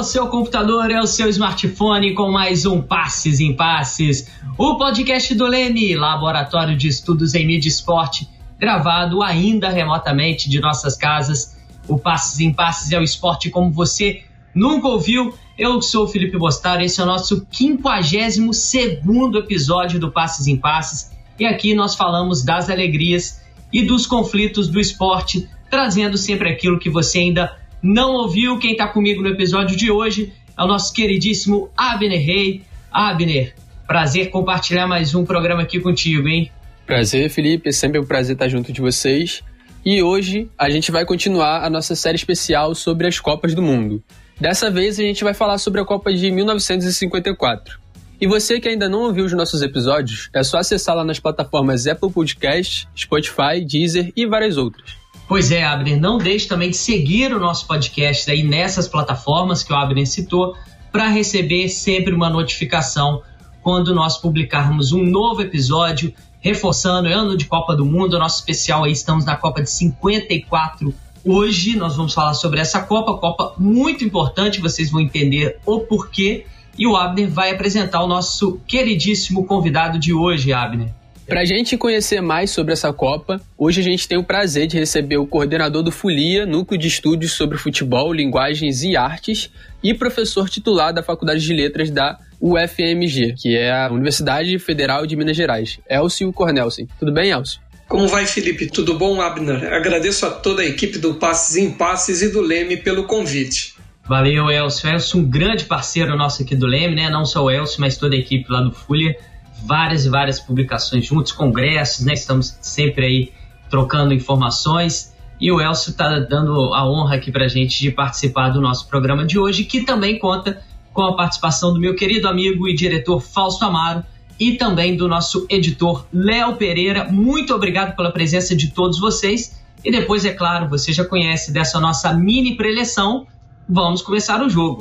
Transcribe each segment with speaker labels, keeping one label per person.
Speaker 1: Ao seu computador, ao seu smartphone com mais um Passes em Passes, o podcast do Lene, Laboratório de Estudos em Mídia Esporte, gravado ainda remotamente de nossas casas. O Passes em Passes é o esporte como você nunca ouviu. Eu sou o Felipe Bostar, esse é o nosso 52 segundo episódio do Passes em Passes e aqui nós falamos das alegrias e dos conflitos do esporte, trazendo sempre aquilo que você ainda não ouviu, quem está comigo no episódio de hoje é o nosso queridíssimo Abner Rey. Abner, prazer compartilhar mais um programa aqui contigo, hein?
Speaker 2: Prazer, Felipe. É sempre um prazer estar junto de vocês. E hoje a gente vai continuar a nossa série especial sobre as Copas do Mundo. Dessa vez a gente vai falar sobre a Copa de 1954. E você que ainda não ouviu os nossos episódios, é só acessar lá nas plataformas Apple Podcast, Spotify, Deezer e várias outras.
Speaker 1: Pois é, Abner, não deixe também de seguir o nosso podcast aí nessas plataformas que o Abner citou para receber sempre uma notificação quando nós publicarmos um novo episódio, reforçando o ano de Copa do Mundo, nosso especial aí, estamos na Copa de 54 Hoje nós vamos falar sobre essa Copa, Copa muito importante, vocês vão entender o porquê. E o Abner vai apresentar o nosso queridíssimo convidado de hoje, Abner.
Speaker 2: Para a gente conhecer mais sobre essa Copa, hoje a gente tem o prazer de receber o coordenador do Folia, Núcleo de Estudos sobre Futebol, Linguagens e Artes, e professor titular da Faculdade de Letras da UFMG, que é a Universidade Federal de Minas Gerais, Elcio Cornelsen. Tudo bem, Elcio?
Speaker 3: Como vai, Felipe? Tudo bom, Abner? Agradeço a toda a equipe do Passes em Passes e do Leme pelo convite.
Speaker 1: Valeu, Elcio. Elcio, um grande parceiro nosso aqui do Leme, né? Não só o Elcio, mas toda a equipe lá do Folia várias e várias publicações juntos, congressos, né? Estamos sempre aí trocando informações. E o Elcio está dando a honra aqui para a gente de participar do nosso programa de hoje, que também conta com a participação do meu querido amigo e diretor Fausto Amaro e também do nosso editor Léo Pereira. Muito obrigado pela presença de todos vocês. E depois, é claro, você já conhece dessa nossa mini preleção. Vamos começar o jogo.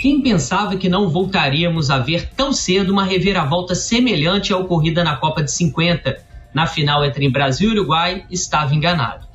Speaker 1: Quem pensava que não voltaríamos a ver tão cedo uma reviravolta semelhante à ocorrida na Copa de 50, na final entre Brasil e Uruguai, estava enganado.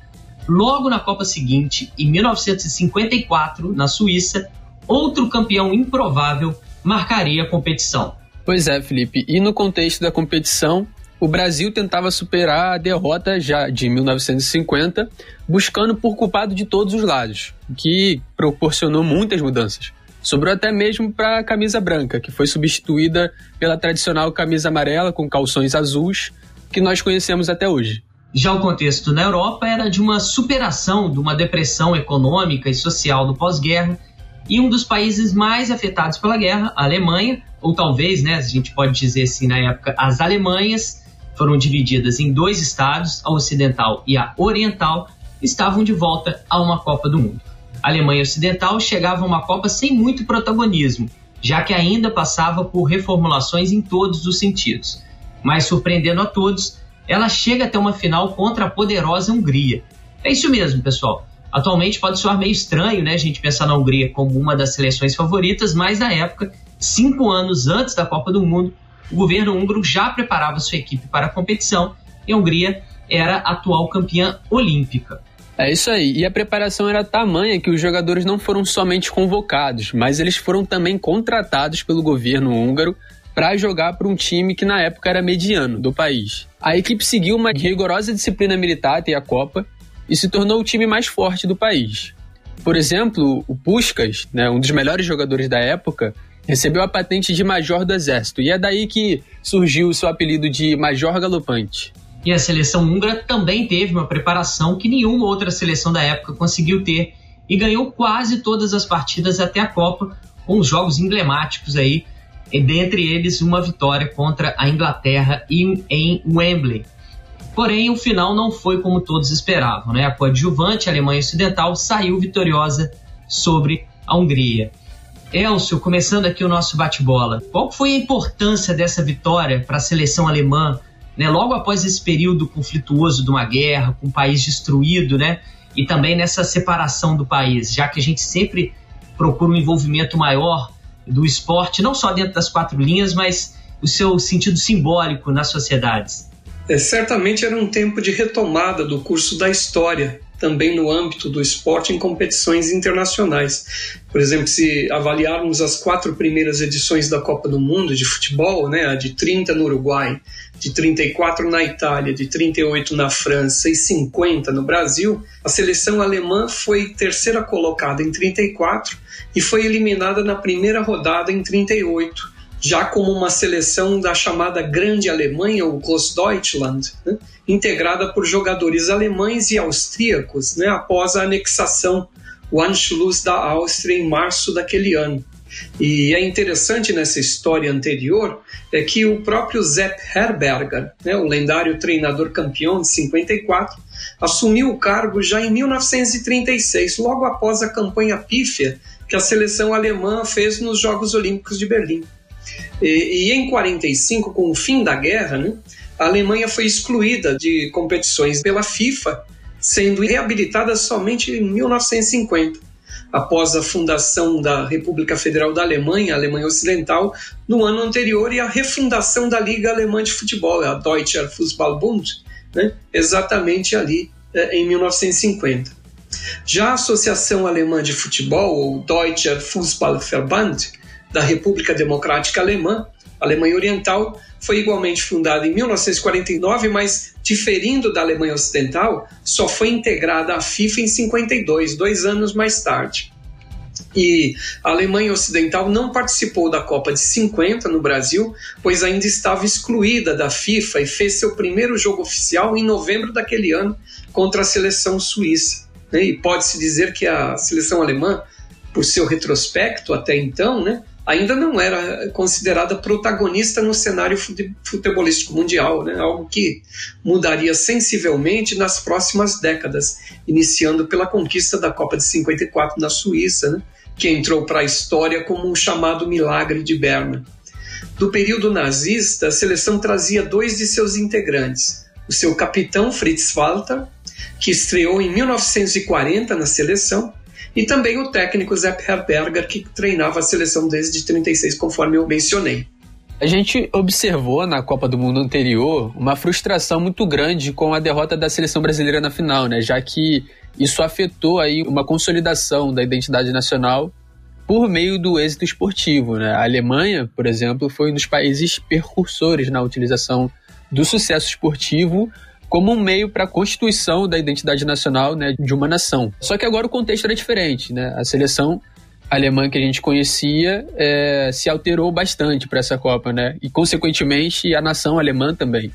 Speaker 1: Logo na Copa seguinte, em 1954, na Suíça, outro campeão improvável marcaria a competição.
Speaker 2: Pois é, Felipe. E no contexto da competição, o Brasil tentava superar a derrota já de 1950, buscando por culpado de todos os lados, o que proporcionou muitas mudanças. Sobrou até mesmo para a camisa branca, que foi substituída pela tradicional camisa amarela com calções azuis, que nós conhecemos até hoje.
Speaker 1: Já o contexto na Europa era de uma superação de uma depressão econômica e social do pós-guerra, e um dos países mais afetados pela guerra, a Alemanha, ou talvez, né, a gente pode dizer assim na época, as Alemanhas, foram divididas em dois estados, a ocidental e a oriental, estavam de volta a uma Copa do Mundo. Alemanha Ocidental chegava a uma Copa sem muito protagonismo, já que ainda passava por reformulações em todos os sentidos. Mas surpreendendo a todos, ela chega até uma final contra a poderosa Hungria. É isso mesmo, pessoal. Atualmente pode soar meio estranho, né, a gente pensar na Hungria como uma das seleções favoritas, mas na época, cinco anos antes da Copa do Mundo, o governo húngaro já preparava sua equipe para a competição e a Hungria era a atual campeã olímpica.
Speaker 2: É isso aí. E a preparação era tamanha que os jogadores não foram somente convocados, mas eles foram também contratados pelo governo húngaro para jogar para um time que na época era mediano do país. A equipe seguiu uma rigorosa disciplina militar até a Copa e se tornou o time mais forte do país. Por exemplo, o Puskas, né, um dos melhores jogadores da época, recebeu a patente de Major do Exército, e é daí que surgiu o seu apelido de Major Galopante.
Speaker 1: E a seleção húngara também teve uma preparação que nenhuma outra seleção da época conseguiu ter e ganhou quase todas as partidas até a Copa, com os jogos emblemáticos aí, dentre eles uma vitória contra a Inglaterra em, em Wembley. Porém, o final não foi como todos esperavam. Né? A coadjuvante a Alemanha Ocidental saiu vitoriosa sobre a Hungria. Elcio, começando aqui o nosso bate-bola, qual foi a importância dessa vitória para a seleção alemã né, logo após esse período conflituoso de uma guerra, com o país destruído, né, e também nessa separação do país, já que a gente sempre procura um envolvimento maior do esporte, não só dentro das quatro linhas, mas o seu sentido simbólico nas sociedades.
Speaker 3: É, certamente era um tempo de retomada do curso da história, também no âmbito do esporte em competições internacionais. Por exemplo, se avaliarmos as quatro primeiras edições da Copa do Mundo de futebol, né, a de 30 no Uruguai, de 34 na Itália, de 38 na França e 50 no Brasil, a seleção alemã foi terceira colocada em 34 e foi eliminada na primeira rodada em 38 já como uma seleção da chamada Grande Alemanha, ou Großdeutschland, né, integrada por jogadores alemães e austríacos, né, após a anexação, o Anschluss da Áustria em março daquele ano. E é interessante nessa história anterior é que o próprio Sepp Herberger, né, o lendário treinador campeão de 54, assumiu o cargo já em 1936, logo após a campanha pífia que a seleção alemã fez nos Jogos Olímpicos de Berlim. E, e em 45, com o fim da guerra, né, a Alemanha foi excluída de competições pela FIFA, sendo reabilitada somente em 1950, após a fundação da República Federal da Alemanha, a Alemanha Ocidental, no ano anterior e a refundação da Liga Alemã de Futebol, a Deutscher Fußballbund, né, exatamente ali eh, em 1950. Já a Associação Alemã de Futebol, ou Deutscher Fußballverband, da República Democrática Alemã, Alemanha Oriental, foi igualmente fundada em 1949, mas diferindo da Alemanha Ocidental, só foi integrada à FIFA em 52, dois anos mais tarde. E a Alemanha Ocidental não participou da Copa de 50 no Brasil, pois ainda estava excluída da FIFA e fez seu primeiro jogo oficial em novembro daquele ano contra a seleção suíça. E pode-se dizer que a seleção alemã, por seu retrospecto até então, né, ainda não era considerada protagonista no cenário futebolístico mundial, né? algo que mudaria sensivelmente nas próximas décadas, iniciando pela conquista da Copa de 54 na Suíça, né? que entrou para a história como um chamado milagre de Berna. Do período nazista, a seleção trazia dois de seus integrantes, o seu capitão Fritz Walter, que estreou em 1940 na seleção, e também o técnico Zé Herberger, que treinava a seleção desde 36, conforme eu mencionei.
Speaker 2: A gente observou na Copa do Mundo anterior uma frustração muito grande com a derrota da seleção brasileira na final, né? Já que isso afetou aí uma consolidação da identidade nacional por meio do êxito esportivo, né? A Alemanha, por exemplo, foi um dos países percursores na utilização do sucesso esportivo como um meio para a constituição da identidade nacional né, de uma nação. Só que agora o contexto era diferente. Né? A seleção alemã que a gente conhecia é, se alterou bastante para essa Copa, né? E, consequentemente, a nação alemã também.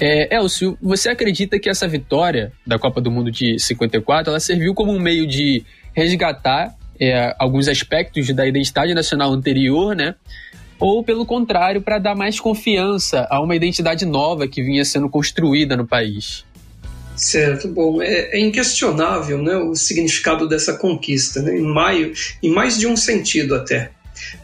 Speaker 2: É, Elcio, você acredita que essa vitória da Copa do Mundo de 54 ela serviu como um meio de resgatar é, alguns aspectos da identidade nacional anterior, né? Ou pelo contrário, para dar mais confiança a uma identidade nova que vinha sendo construída no país.
Speaker 3: Certo, bom, é, é inquestionável né, o significado dessa conquista, né, em, maio, em mais de um sentido até.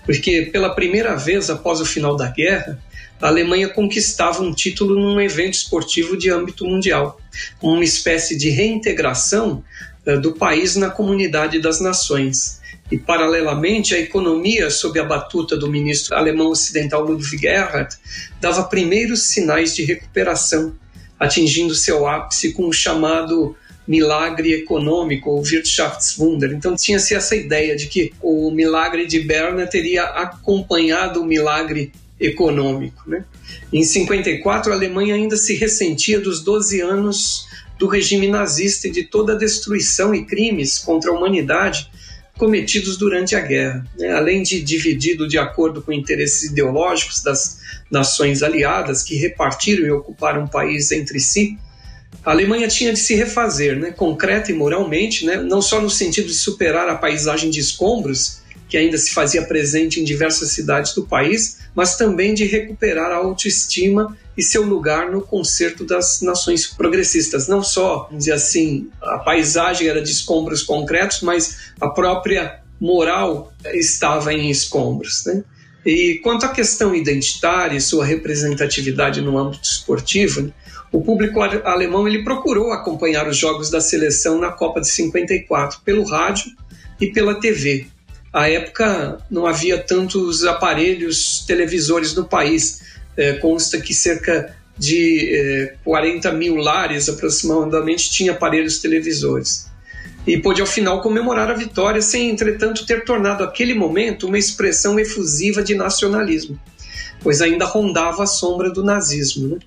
Speaker 3: Porque pela primeira vez após o final da guerra, a Alemanha conquistava um título num evento esportivo de âmbito mundial, uma espécie de reintegração uh, do país na comunidade das nações. E, paralelamente, a economia, sob a batuta do ministro alemão ocidental Ludwig Erhard, dava primeiros sinais de recuperação, atingindo seu ápice com o chamado milagre econômico, ou Wirtschaftswunder. Então tinha-se essa ideia de que o milagre de Berna teria acompanhado o milagre econômico. Né? Em 54, a Alemanha ainda se ressentia dos 12 anos do regime nazista e de toda a destruição e crimes contra a humanidade cometidos durante a guerra. Né? Além de dividido de acordo com interesses ideológicos das nações aliadas que repartiram e ocuparam o país entre si, a Alemanha tinha de se refazer, né? concreta e moralmente, né? não só no sentido de superar a paisagem de escombros que ainda se fazia presente em diversas cidades do país, mas também de recuperar a autoestima e seu lugar no concerto das nações progressistas. Não só, vamos dizer assim, a paisagem era de escombros concretos, mas a própria moral estava em escombros. Né? E quanto à questão identitária e sua representatividade no âmbito esportivo, o público alemão ele procurou acompanhar os jogos da seleção na Copa de 54 pelo rádio e pela TV. À época não havia tantos aparelhos televisores no país, é, consta que cerca de eh, 40 mil lares aproximadamente tinha aparelhos televisores. E pôde ao final comemorar a vitória, sem entretanto ter tornado aquele momento uma expressão efusiva de nacionalismo, pois ainda rondava a sombra do nazismo. Né?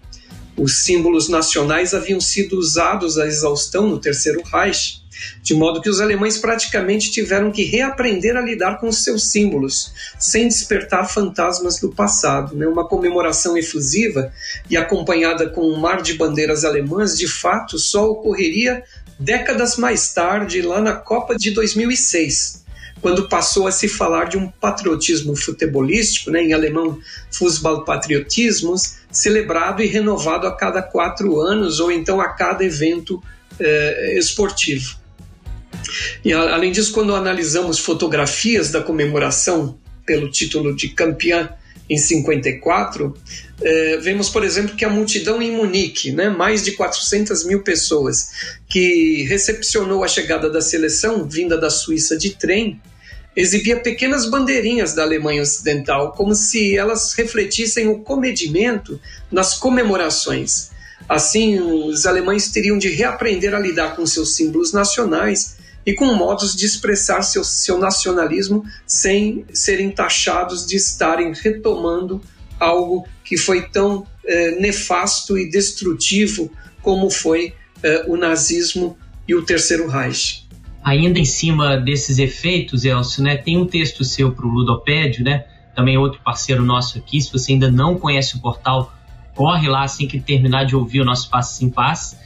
Speaker 3: Os símbolos nacionais haviam sido usados à exaustão no Terceiro Reich, de modo que os alemães praticamente tiveram que reaprender a lidar com os seus símbolos, sem despertar fantasmas do passado. Né? Uma comemoração efusiva e acompanhada com um mar de bandeiras alemãs, de fato, só ocorreria décadas mais tarde, lá na Copa de 2006 quando passou a se falar de um patriotismo futebolístico, né, em alemão Fußballpatriotismus, celebrado e renovado a cada quatro anos ou então a cada evento eh, esportivo. E além disso, quando analisamos fotografias da comemoração pelo título de campeã em 54, eh, vemos, por exemplo, que a multidão em Munique, né, mais de 400 mil pessoas, que recepcionou a chegada da seleção vinda da Suíça de trem, exibia pequenas bandeirinhas da Alemanha Ocidental, como se elas refletissem o comedimento nas comemorações. Assim, os alemães teriam de reaprender a lidar com seus símbolos nacionais e com modos de expressar seu, seu nacionalismo sem serem taxados de estarem retomando algo que foi tão eh, nefasto e destrutivo como foi eh, o nazismo e o Terceiro Reich.
Speaker 1: Ainda em cima desses efeitos, Elcio, né, tem um texto seu para o Ludopédio, né, também outro parceiro nosso aqui. Se você ainda não conhece o portal, corre lá assim que terminar de ouvir o nosso Passo em Paz.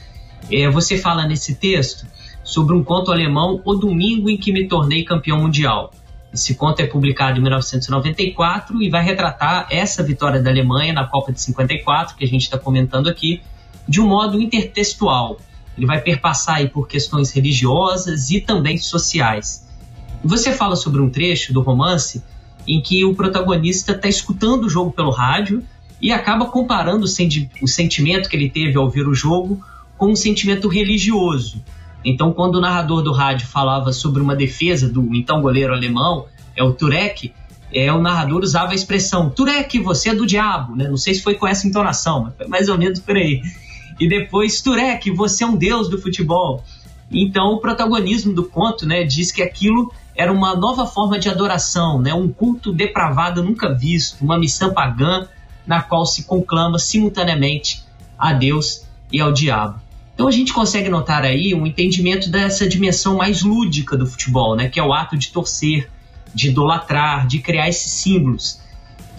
Speaker 1: É, você fala nesse texto sobre um conto alemão, O Domingo em que me tornei campeão mundial. Esse conto é publicado em 1994 e vai retratar essa vitória da Alemanha na Copa de 54, que a gente está comentando aqui, de um modo intertextual. Ele vai perpassar aí por questões religiosas e também sociais. Você fala sobre um trecho do romance em que o protagonista está escutando o jogo pelo rádio e acaba comparando o sentimento que ele teve ao ver o jogo com um sentimento religioso. Então, quando o narrador do rádio falava sobre uma defesa do então goleiro alemão, é o Turek, é, o narrador usava a expressão Turek, você é do diabo, né? Não sei se foi com essa entonação, mas foi mais ou menos por aí. E depois, Turek, você é um deus do futebol. Então, o protagonismo do conto, né, diz que aquilo era uma nova forma de adoração, né, um culto depravado nunca visto, uma missão pagã na qual se conclama simultaneamente a Deus e ao diabo. Então a gente consegue notar aí um entendimento dessa dimensão mais lúdica do futebol, né? Que é o ato de torcer, de idolatrar, de criar esses símbolos.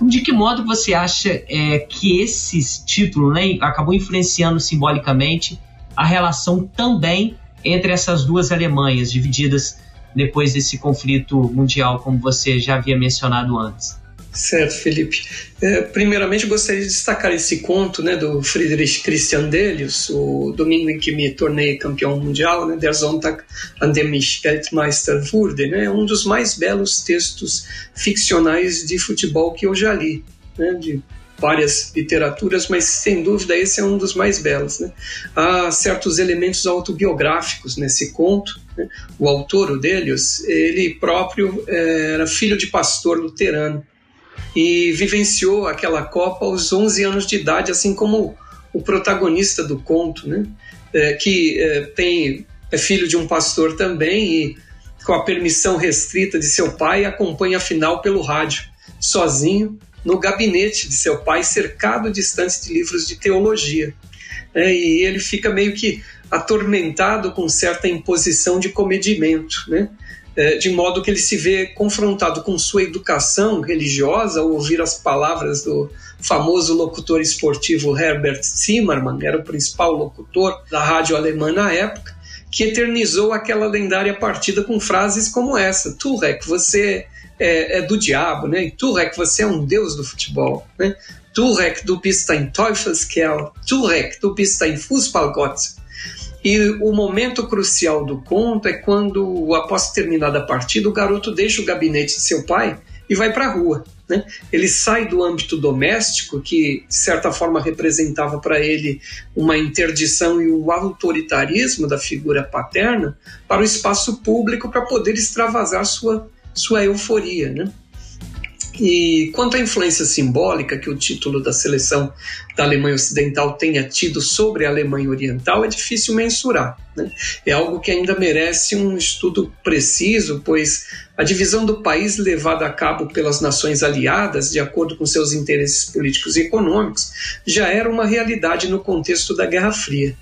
Speaker 1: De que modo você acha é, que esse título né, acabou influenciando simbolicamente a relação também entre essas duas Alemanhas divididas depois desse conflito mundial, como você já havia mencionado antes?
Speaker 3: Certo, Felipe. É, primeiramente, gostaria de destacar esse conto né, do Friedrich Christian Delius, o domingo em que me tornei campeão mundial, né, Der Sonntag an dem ich Weltmeister wurde. Né, um dos mais belos textos ficcionais de futebol que eu já li, né, de várias literaturas, mas sem dúvida esse é um dos mais belos. Né. Há certos elementos autobiográficos nesse conto. Né. O autor, o Delius, ele próprio é, era filho de pastor luterano e vivenciou aquela Copa aos 11 anos de idade, assim como o protagonista do conto, né? É, que é, tem, é filho de um pastor também e, com a permissão restrita de seu pai, acompanha a final pelo rádio, sozinho, no gabinete de seu pai, cercado distante de livros de teologia. É, e ele fica meio que atormentado com certa imposição de comedimento, né? É, de modo que ele se vê confrontado com sua educação religiosa ao ouvir as palavras do famoso locutor esportivo Herbert Zimmermann, era o principal locutor da rádio alemã na época, que eternizou aquela lendária partida com frases como essa: Turek, você é, é, do diabo, né? Turek, você é um deus do futebol, né? Turek, du bist ein Teufelskerl. Turek, du bist ein Fußballgott. E o momento crucial do conto é quando, após terminada a partida, o garoto deixa o gabinete de seu pai e vai para a rua. Né? Ele sai do âmbito doméstico, que de certa forma representava para ele uma interdição e um autoritarismo da figura paterna, para o espaço público para poder extravasar sua, sua euforia. Né? E quanto à influência simbólica que o título da seleção da Alemanha Ocidental tenha tido sobre a Alemanha Oriental, é difícil mensurar. Né? É algo que ainda merece um estudo preciso, pois a divisão do país levada a cabo pelas nações aliadas, de acordo com seus interesses políticos e econômicos, já era uma realidade no contexto da Guerra Fria.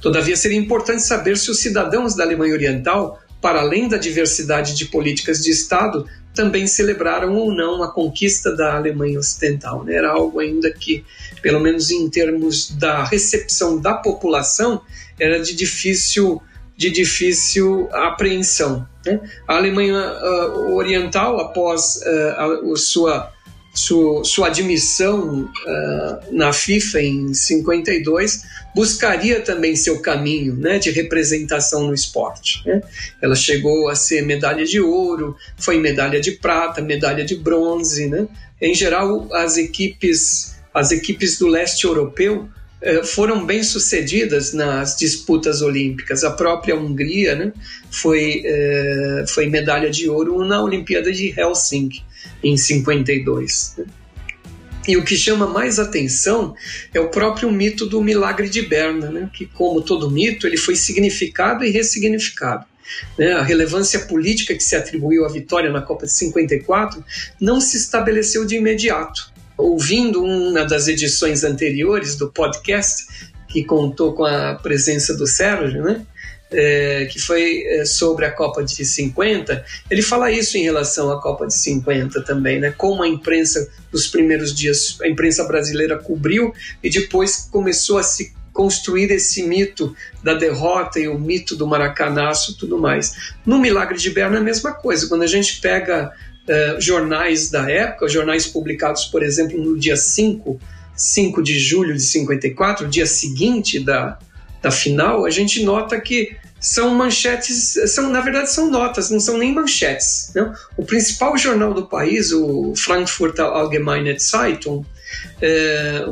Speaker 3: Todavia, seria importante saber se os cidadãos da Alemanha Oriental para além da diversidade de políticas de Estado, também celebraram ou não a conquista da Alemanha Ocidental. Né? Era algo ainda que, pelo menos em termos da recepção da população, era de difícil, de difícil apreensão. Né? A Alemanha uh, Oriental, após uh, a, a sua sua, sua admissão uh, na FIFA em 52, buscaria também seu caminho né, de representação no esporte. Né? Ela chegou a ser medalha de ouro, foi medalha de prata, medalha de bronze. Né? Em geral, as equipes, as equipes do leste europeu uh, foram bem sucedidas nas disputas olímpicas. A própria Hungria né, foi, uh, foi medalha de ouro na Olimpíada de Helsinki em 52. Né? E o que chama mais atenção é o próprio mito do milagre de Berna, né? que, como todo mito, ele foi significado e ressignificado. Né? A relevância política que se atribuiu à vitória na Copa de 54 não se estabeleceu de imediato. Ouvindo uma das edições anteriores do podcast, que contou com a presença do Sérgio, né? É, que foi é, sobre a Copa de 50, ele fala isso em relação à Copa de 50 também, né? Como a imprensa, nos primeiros dias, a imprensa brasileira cobriu e depois começou a se construir esse mito da derrota e o mito do maracanaço tudo mais. No Milagre de Berna é a mesma coisa. Quando a gente pega uh, jornais da época, jornais publicados, por exemplo, no dia 5, 5 de julho de 54, dia seguinte da, da final, a gente nota que são manchetes, são na verdade são notas, não são nem manchetes. Não? O principal jornal do país, o Frankfurter Allgemeine Zeitung, é,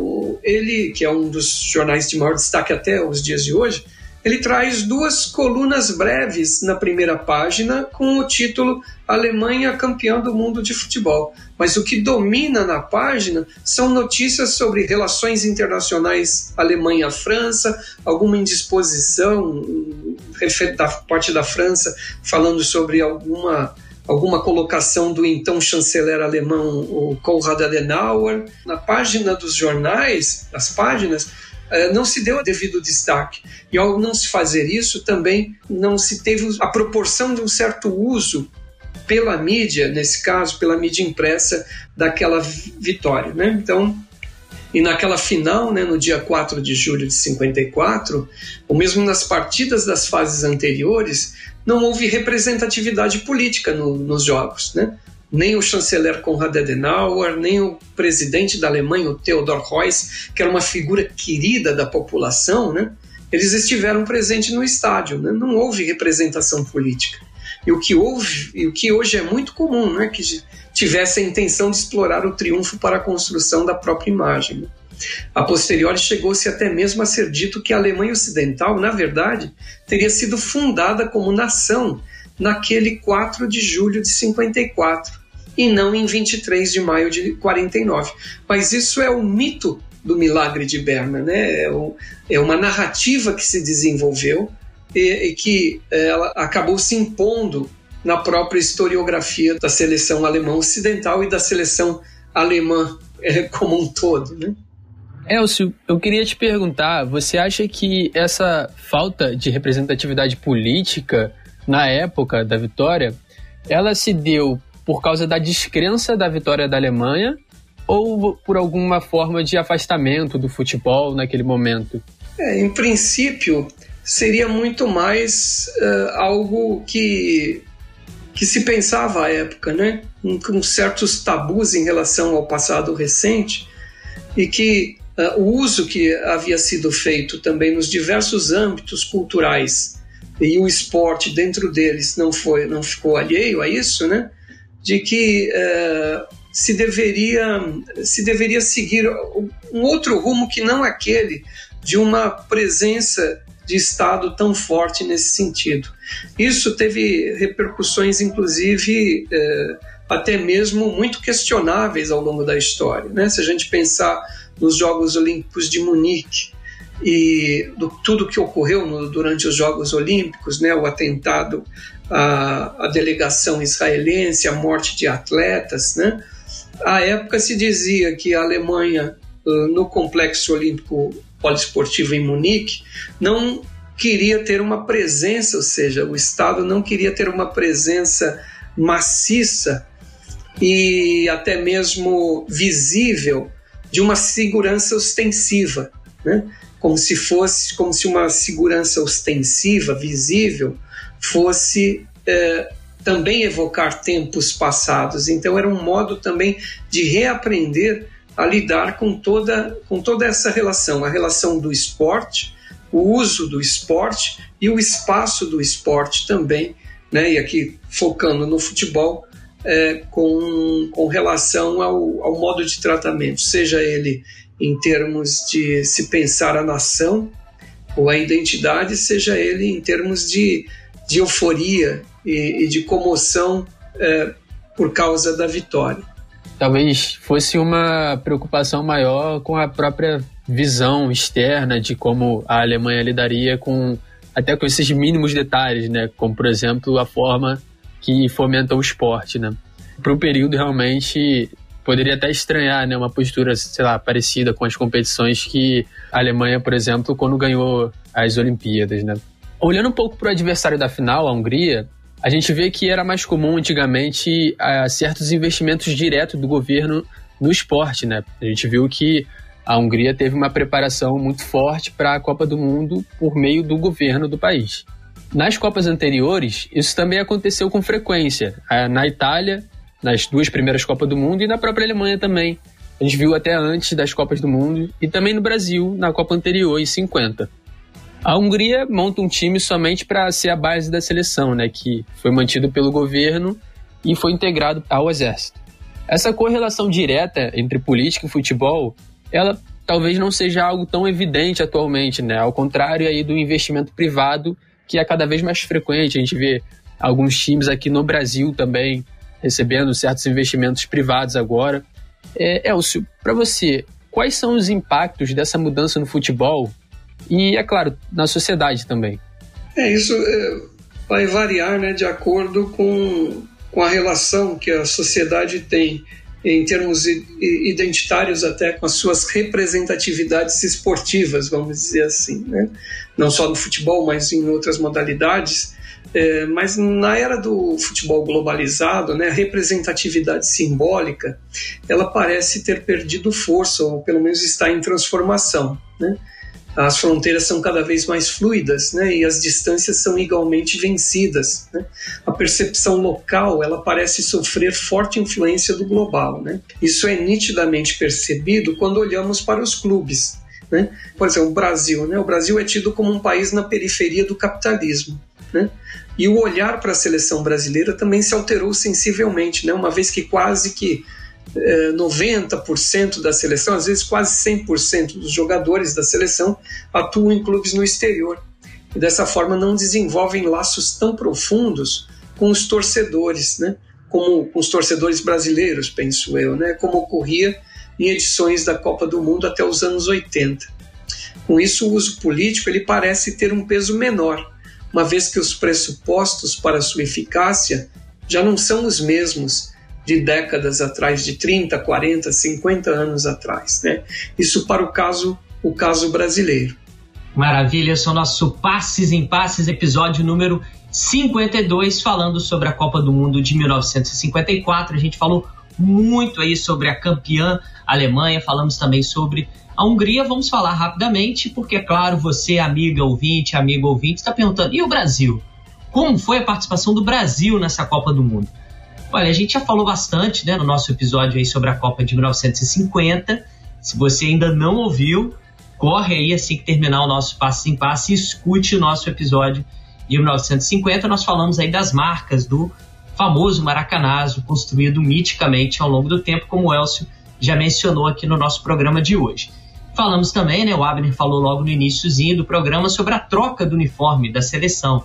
Speaker 3: ele que é um dos jornais de maior destaque até os dias de hoje, ele traz duas colunas breves na primeira página com o título Alemanha campeã do mundo de futebol. Mas o que domina na página são notícias sobre relações internacionais Alemanha-França, alguma indisposição da parte da França falando sobre alguma alguma colocação do então chanceler alemão o Konrad Adenauer. Na página dos jornais, as páginas, eh, não se deu devido destaque. E ao não se fazer isso, também não se teve a proporção de um certo uso pela mídia, nesse caso, pela mídia impressa, daquela vitória. Né? Então, e naquela final, né, no dia 4 de julho de 54, ou mesmo nas partidas das fases anteriores, não houve representatividade política no, nos jogos. Né? nem o chanceler Konrad Adenauer, nem o presidente da Alemanha, o Theodor Heuss, que era uma figura querida da população, né? eles estiveram presentes no estádio, né? não houve representação política. E o que houve, e o que hoje é muito comum, né? que tivesse a intenção de explorar o triunfo para a construção da própria imagem. A posteriori chegou-se até mesmo a ser dito que a Alemanha Ocidental, na verdade, teria sido fundada como nação naquele 4 de julho de 54 e não em 23 de maio de 49. Mas isso é o mito do milagre de Berna, né? É, o, é uma narrativa que se desenvolveu e, e que ela acabou se impondo na própria historiografia da seleção alemã ocidental e da seleção alemã é, como um todo, né?
Speaker 2: Elcio, eu queria te perguntar, você acha que essa falta de representatividade política na época da vitória, ela se deu por causa da descrença da vitória da Alemanha ou por alguma forma de afastamento do futebol naquele momento?
Speaker 3: É, em princípio, seria muito mais uh, algo que, que se pensava à época, né? com certos tabus em relação ao passado recente e que uh, o uso que havia sido feito também nos diversos âmbitos culturais e o esporte dentro deles não foi não ficou alheio a isso, né? De que uh, se deveria se deveria seguir um outro rumo que não aquele de uma presença de Estado tão forte nesse sentido. Isso teve repercussões, inclusive, uh, até mesmo muito questionáveis ao longo da história. Né? Se a gente pensar nos Jogos Olímpicos de Munique e do, tudo que ocorreu no, durante os Jogos Olímpicos, né? o atentado à, à delegação israelense, a morte de atletas, né? À época se dizia que a Alemanha, no complexo olímpico poliesportivo em Munique, não queria ter uma presença, ou seja, o Estado não queria ter uma presença maciça e até mesmo visível de uma segurança ostensiva, né? como se fosse, como se uma segurança ostensiva, visível, fosse é, também evocar tempos passados. Então era um modo também de reaprender a lidar com toda, com toda essa relação, a relação do esporte, o uso do esporte e o espaço do esporte também, né? e aqui focando no futebol, é, com, com relação ao, ao modo de tratamento, seja ele em termos de se pensar a nação ou a identidade, seja ele em termos de, de euforia e, e de comoção é, por causa da vitória.
Speaker 2: Talvez fosse uma preocupação maior com a própria visão externa de como a Alemanha lidaria com até com esses mínimos detalhes, né? Como por exemplo a forma que fomenta o esporte, né? Para o período realmente poderia até estranhar, né, uma postura, sei lá, parecida com as competições que a Alemanha, por exemplo, quando ganhou as Olimpíadas, né? Olhando um pouco para o adversário da final, a Hungria, a gente vê que era mais comum antigamente a, certos investimentos diretos do governo no esporte, né? A gente viu que a Hungria teve uma preparação muito forte para a Copa do Mundo por meio do governo do país. Nas Copas anteriores, isso também aconteceu com frequência. Na Itália, nas duas primeiras Copas do Mundo, e na própria Alemanha também. A gente viu até antes das Copas do Mundo, e também no Brasil, na Copa anterior, em 50. A Hungria monta um time somente para ser a base da seleção, né, que foi mantido pelo governo e foi integrado ao exército. Essa correlação direta entre política e futebol, ela talvez não seja algo tão evidente atualmente, né? Ao contrário aí do investimento privado, que é cada vez mais frequente. A gente vê alguns times aqui no Brasil também recebendo certos investimentos privados agora. É, Elcio, para você, quais são os impactos dessa mudança no futebol e, é claro, na sociedade também.
Speaker 3: É, isso é, vai variar né, de acordo com, com a relação que a sociedade tem em termos identitários até com as suas representatividades esportivas, vamos dizer assim, né? não só no futebol, mas em outras modalidades. É, mas na era do futebol globalizado, né, a representatividade simbólica ela parece ter perdido força, ou pelo menos está em transformação. Né? As fronteiras são cada vez mais fluidas né, e as distâncias são igualmente vencidas. Né? A percepção local ela parece sofrer forte influência do global. Né? Isso é nitidamente percebido quando olhamos para os clubes. Né? Por exemplo, o Brasil. Né? O Brasil é tido como um país na periferia do capitalismo. Né? E o olhar para a seleção brasileira também se alterou sensivelmente, né? uma vez que quase que 90% da seleção, às vezes quase 100% dos jogadores da seleção atuam em clubes no exterior. E dessa forma não desenvolvem laços tão profundos com os torcedores, né? como com os torcedores brasileiros, penso eu, né? como ocorria em edições da Copa do Mundo até os anos 80. Com isso, o uso político ele parece ter um peso menor, uma vez que os pressupostos para sua eficácia já não são os mesmos de décadas atrás, de 30, 40, 50 anos atrás. Né? Isso para o caso, o caso brasileiro.
Speaker 1: Maravilha, esse é o nosso Passes em Passes, episódio número 52, falando sobre a Copa do Mundo de 1954. A gente falou muito aí sobre a campeã Alemanha, falamos também sobre a Hungria. Vamos falar rapidamente, porque, é claro, você, amiga ouvinte, amigo ouvinte, está perguntando: e o Brasil? Como foi a participação do Brasil nessa Copa do Mundo? Olha, a gente já falou bastante né, no nosso episódio aí sobre a Copa de 1950. Se você ainda não ouviu, corre aí assim que terminar o nosso passo em passo e escute o nosso episódio de 1950. Nós falamos aí das marcas do famoso Maracanazo, construído miticamente ao longo do tempo, como o Elcio já mencionou aqui no nosso programa de hoje. Falamos também, né, o Abner falou logo no iníciozinho do programa sobre a troca do uniforme da seleção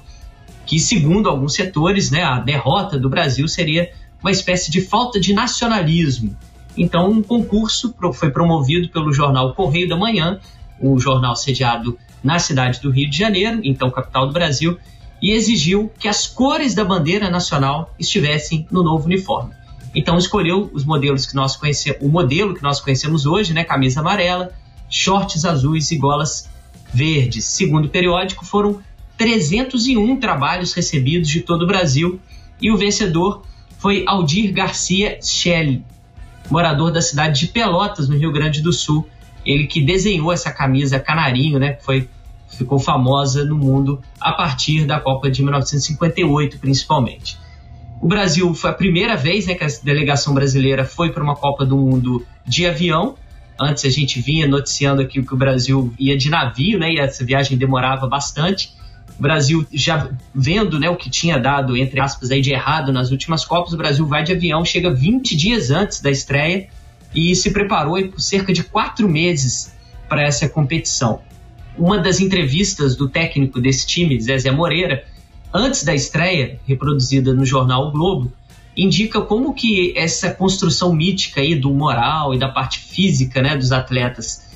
Speaker 1: que, segundo alguns setores, né, a derrota do Brasil seria uma espécie de falta de nacionalismo. Então, um concurso foi promovido pelo jornal Correio da Manhã, o jornal sediado na cidade do Rio de Janeiro, então capital do Brasil, e exigiu que as cores da bandeira nacional estivessem no novo uniforme. Então escolheu os modelos que nós conhecemos, o modelo que nós conhecemos hoje, né, camisa amarela, shorts azuis e golas verdes. Segundo o periódico, foram 301 trabalhos recebidos de todo o Brasil e o vencedor foi Aldir Garcia Schell, morador da cidade de Pelotas, no Rio Grande do Sul. Ele que desenhou essa camisa canarinho, né, que foi ficou famosa no mundo a partir da Copa de 1958, principalmente. O Brasil foi a primeira vez né, que a delegação brasileira foi para uma Copa do Mundo de avião. Antes a gente vinha noticiando aqui que o Brasil ia de navio, né, e essa viagem demorava bastante. O Brasil já vendo né, o que tinha dado, entre aspas, aí de errado nas últimas Copas, o Brasil vai de avião, chega 20 dias antes da estreia e se preparou por cerca de quatro meses para essa competição. Uma das entrevistas do técnico desse time, Zezé Moreira, antes da estreia, reproduzida no jornal o Globo, indica como que essa construção mítica aí do moral e da parte física né, dos atletas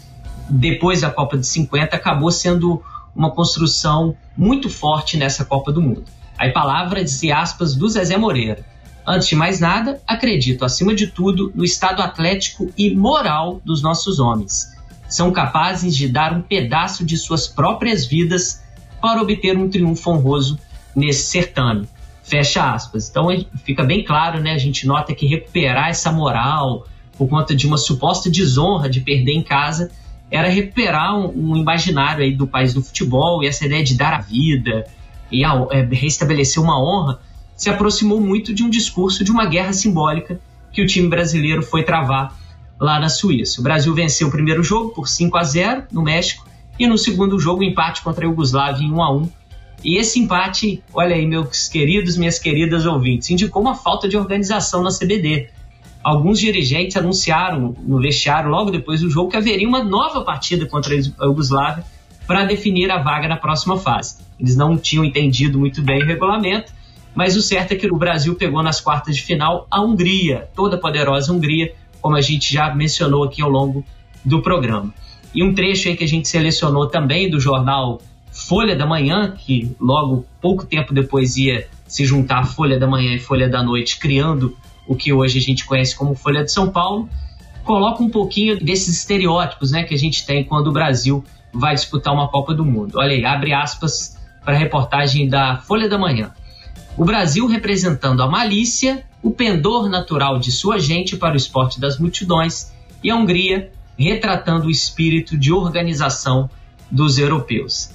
Speaker 1: depois da Copa de 50 acabou sendo uma construção muito forte nessa Copa do Mundo. Aí palavras e aspas do Zezé Moreira. Antes de mais nada, acredito, acima de tudo, no estado atlético e moral dos nossos homens. São capazes de dar um pedaço de suas próprias vidas para obter um triunfo honroso nesse certame. Fecha aspas. Então fica bem claro, né? A gente nota que recuperar essa moral por conta de uma suposta desonra de perder em casa era recuperar um, um, imaginário aí do país do futebol e essa ideia de dar a vida e a, é, restabelecer uma honra se aproximou muito de um discurso de uma guerra simbólica que o time brasileiro foi travar lá na Suíça. O Brasil venceu o primeiro jogo por 5 a 0 no México e no segundo jogo empate contra a Iugoslávia em 1 a 1. E esse empate, olha aí, meus queridos, minhas queridas ouvintes, indicou uma falta de organização na CBD alguns dirigentes anunciaram no vestiário, logo depois do jogo, que haveria uma nova partida contra a Yugoslávia para definir a vaga na próxima fase. Eles não tinham entendido muito bem o regulamento, mas o certo é que o Brasil pegou nas quartas de final a Hungria, toda poderosa Hungria, como a gente já mencionou aqui ao longo do programa. E um trecho aí que a gente selecionou também do jornal Folha da Manhã, que logo pouco tempo depois ia se juntar Folha da Manhã e Folha da Noite, criando o que hoje a gente conhece como Folha de São Paulo, coloca um pouquinho desses estereótipos né, que a gente tem quando o Brasil vai disputar uma Copa do Mundo. Olha aí, abre aspas para a reportagem da Folha da Manhã. O Brasil representando a malícia, o pendor natural de sua gente para o esporte das multidões, e a Hungria retratando o espírito de organização dos europeus.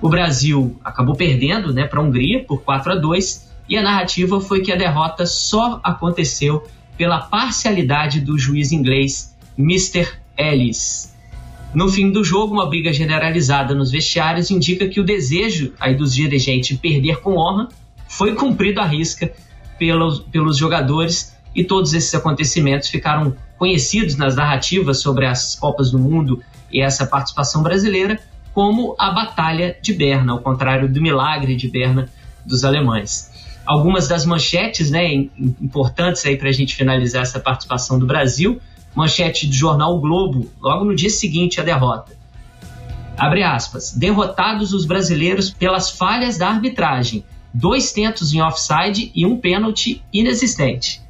Speaker 1: O Brasil acabou perdendo né, para a Hungria por 4 a 2 e a narrativa foi que a derrota só aconteceu pela parcialidade do juiz inglês Mr. Ellis. No fim do jogo, uma briga generalizada nos vestiários indica que o desejo aí dos dirigentes de perder com honra foi cumprido à risca pelos, pelos jogadores e todos esses acontecimentos ficaram conhecidos nas narrativas sobre as Copas do Mundo e essa participação brasileira como a Batalha de Berna, ao contrário do milagre de Berna dos alemães algumas das manchetes né, importantes aí para a gente finalizar essa participação do Brasil. Manchete do jornal o Globo, logo no dia seguinte à derrota. Abre aspas. Derrotados os brasileiros pelas falhas da arbitragem. Dois tentos em offside e um pênalti inexistente.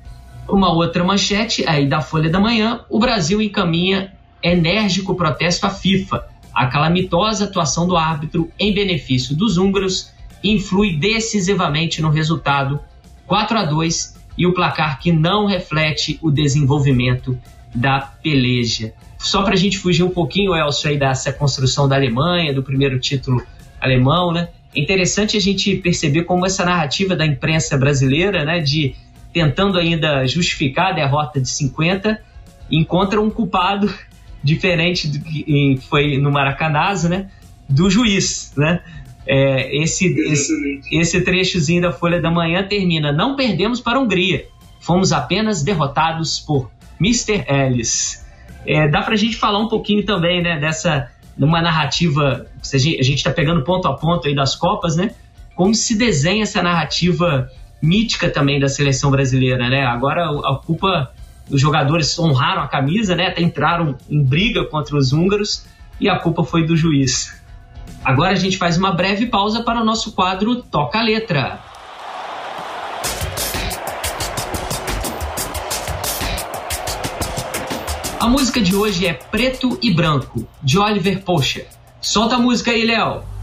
Speaker 1: Uma outra manchete aí da Folha da Manhã. O Brasil encaminha enérgico protesto à FIFA. A calamitosa atuação do árbitro em benefício dos húngaros influi decisivamente no resultado 4 a 2 e o placar que não reflete o desenvolvimento da peleja. Só para a gente fugir um pouquinho, Elcio, aí dessa construção da Alemanha, do primeiro título alemão, né? É interessante a gente perceber como essa narrativa da imprensa brasileira, né, de tentando ainda justificar a derrota de 50, encontra um culpado diferente do que foi no Maracanã, né, do juiz, né? É, esse, esse, esse trechozinho da Folha da Manhã termina: Não perdemos para a Hungria, fomos apenas derrotados por Mr. Ellis. É, dá para a gente falar um pouquinho também né, dessa numa narrativa, a gente está pegando ponto a ponto aí das Copas, né? Como se desenha essa narrativa
Speaker 4: mítica também da seleção brasileira, né? Agora a culpa os jogadores honraram a camisa, né? Até entraram em briga contra os húngaros e a culpa foi do juiz. Agora a gente faz uma breve pausa para o nosso quadro Toca a Letra. A música de hoje é Preto e Branco, de Oliver Pocher. Solta a música aí, Léo!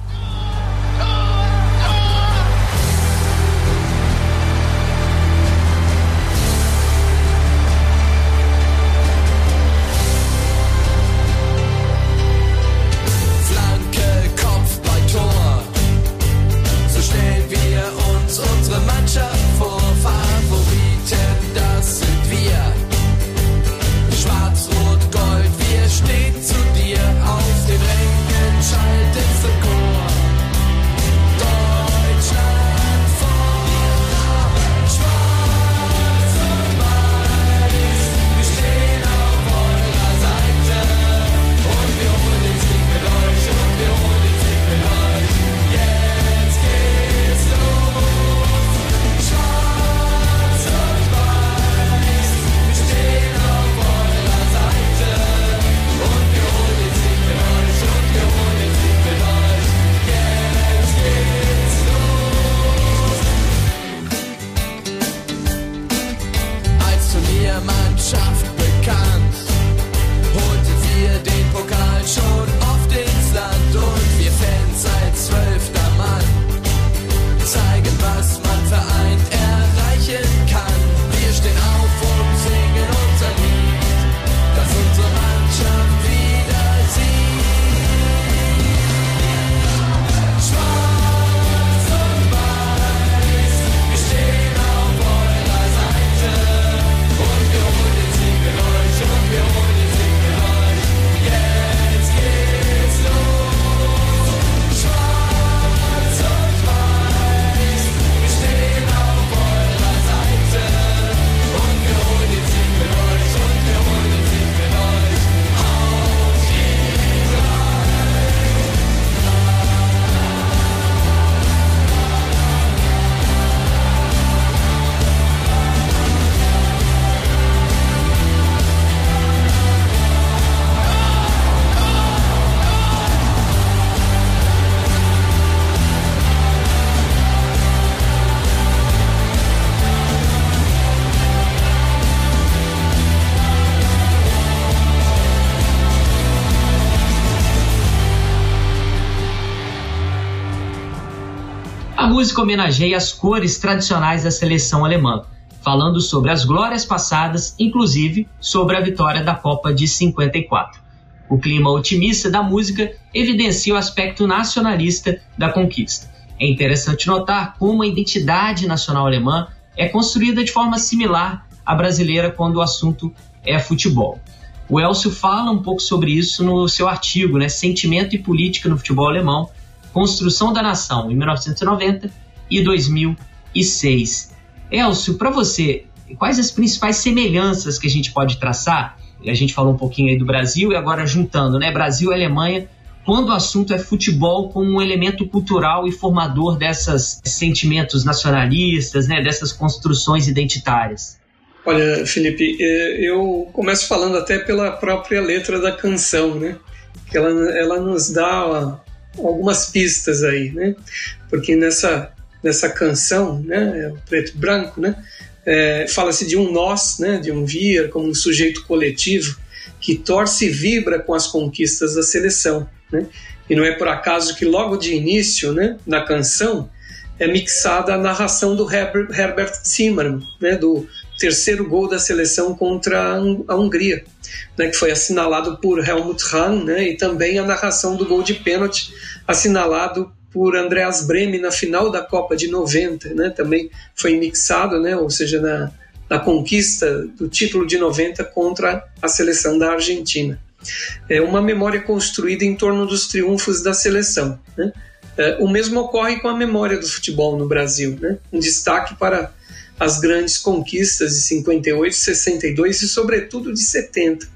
Speaker 4: Música homenageia as cores tradicionais da seleção alemã, falando sobre as glórias passadas, inclusive sobre a vitória da Copa de 54. O clima otimista da música evidencia o aspecto nacionalista da conquista. É interessante notar como a identidade nacional alemã é construída de forma similar à brasileira quando o assunto é futebol. O Elcio fala um pouco sobre isso no seu artigo, né, Sentimento e Política no Futebol Alemão, Construção da Nação, em 1990 e 2006. Elcio, para você, quais as principais semelhanças que a gente pode traçar? A gente falou um pouquinho aí do Brasil e agora juntando, né? Brasil e Alemanha, quando o assunto é futebol como um elemento cultural e formador desses sentimentos nacionalistas, né? Dessas construções identitárias.
Speaker 3: Olha, Felipe, é, eu começo falando até pela própria letra da canção, né? Que ela, ela nos dá algumas pistas aí, né? Porque nessa, nessa canção, né, é o preto e branco, né? É, Fala-se de um nós, né, de um via, como um sujeito coletivo que torce e vibra com as conquistas da seleção. Né? E não é por acaso que logo de início, né, na canção, é mixada a narração do Herbert Zimmermann, né, do terceiro gol da seleção contra a Hungria, né, que foi assinalado por Helmut Hahn, né, e também a narração do gol de pênalti assinalado por Andreas Breme na final da Copa de 90, né, também foi mixado, né, ou seja, na, na conquista do título de 90 contra a seleção da Argentina. É uma memória construída em torno dos triunfos da seleção. Né? É, o mesmo ocorre com a memória do futebol no Brasil, né? um destaque para as grandes conquistas de 58, 62 e, sobretudo, de 70.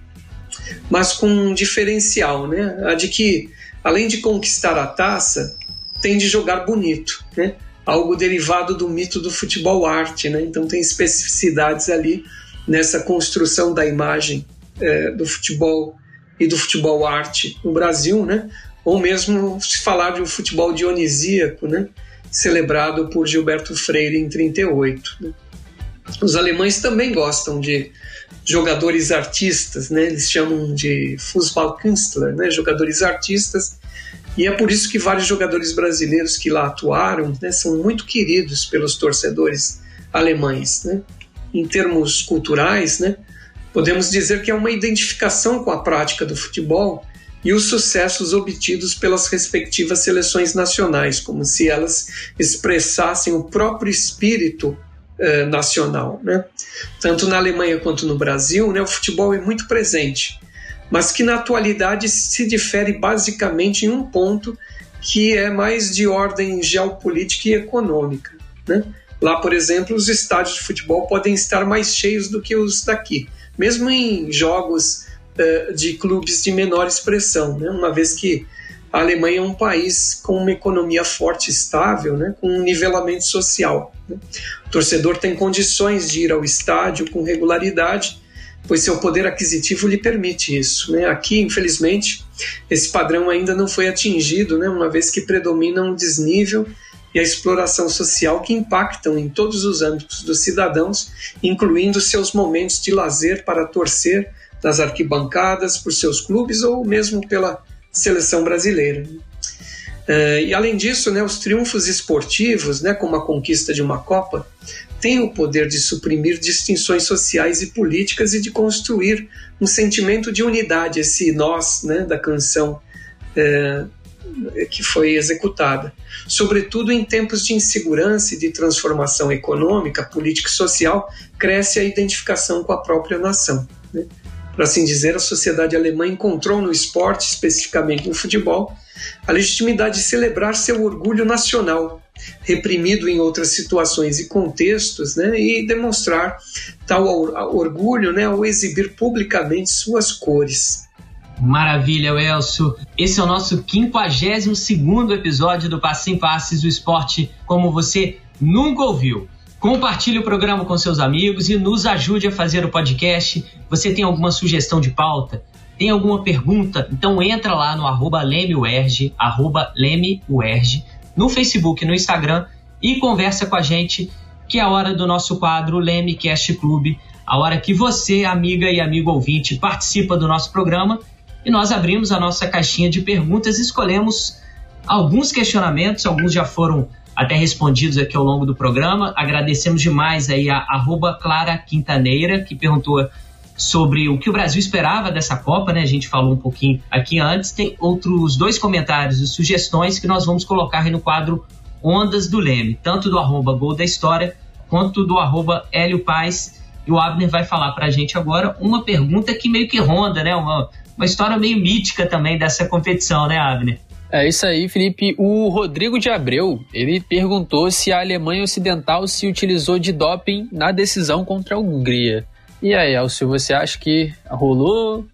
Speaker 3: Mas com um diferencial, né? a de que, além de conquistar a taça, tem de jogar bonito. Né? algo derivado do mito do futebol arte, né? Então tem especificidades ali nessa construção da imagem é, do futebol e do futebol arte no Brasil, né? Ou mesmo se falar de um futebol dionisíaco, né? Celebrado por Gilberto Freire em 38. Né? Os alemães também gostam de jogadores artistas, né? Eles chamam de Fußballkünstler, né? Jogadores artistas. E é por isso que vários jogadores brasileiros que lá atuaram né, são muito queridos pelos torcedores alemães, né? Em termos culturais, né? Podemos dizer que é uma identificação com a prática do futebol e os sucessos obtidos pelas respectivas seleções nacionais, como se elas expressassem o próprio espírito eh, nacional. Né? Tanto na Alemanha quanto no Brasil, né, o futebol é muito presente, mas que na atualidade se difere basicamente em um ponto que é mais de ordem geopolítica e econômica. Né? Lá, por exemplo, os estádios de futebol podem estar mais cheios do que os daqui mesmo em jogos de clubes de menor expressão, né? uma vez que a Alemanha é um país com uma economia forte e estável, né? com um nivelamento social. Né? O torcedor tem condições de ir ao estádio com regularidade, pois seu poder aquisitivo lhe permite isso. Né? Aqui, infelizmente, esse padrão ainda não foi atingido, né? uma vez que predomina um desnível e a exploração social que impactam em todos os âmbitos dos cidadãos, incluindo seus momentos de lazer para torcer nas arquibancadas por seus clubes ou mesmo pela seleção brasileira. Uh, e além disso, né, os triunfos esportivos, né, como a conquista de uma Copa, têm o poder de suprimir distinções sociais e políticas e de construir um sentimento de unidade, esse nós né, da canção uh, que foi executada, sobretudo em tempos de insegurança e de transformação econômica, política e social, cresce a identificação com a própria nação. Né? Por assim dizer, a sociedade alemã encontrou no esporte, especificamente no futebol, a legitimidade de celebrar seu orgulho nacional, reprimido em outras situações e contextos, né, e demonstrar tal orgulho né, ao exibir publicamente suas cores.
Speaker 1: Maravilha, Elcio. Esse é o nosso 52 episódio do Passe em Passes, o esporte como você nunca ouviu. Compartilhe o programa com seus amigos e nos ajude a fazer o podcast. Você tem alguma sugestão de pauta? Tem alguma pergunta? Então entra lá no arroba LemeUerge, arroba LemeUerge, no Facebook no Instagram e conversa com a gente, que é a hora do nosso quadro LemeCast Clube, a hora que você, amiga e amigo ouvinte, participa do nosso programa e nós abrimos a nossa caixinha de perguntas e escolhemos alguns questionamentos, alguns já foram até respondidos aqui ao longo do programa. Agradecemos demais aí a arroba Clara Quintaneira, que perguntou sobre o que o Brasil esperava dessa Copa, né? A gente falou um pouquinho aqui antes. Tem outros dois comentários e sugestões que nós vamos colocar aí no quadro Ondas do Leme, tanto do arroba Gol da História quanto do arroba Hélio Paz. E o Abner vai falar para a gente agora uma pergunta que meio que ronda, né? Uma, uma história meio mítica também dessa competição, né, Abner?
Speaker 2: É isso aí, Felipe. O Rodrigo de Abreu, ele perguntou se a Alemanha Ocidental se utilizou de doping na decisão contra a Hungria. E aí, Elcio, você acha que rolou?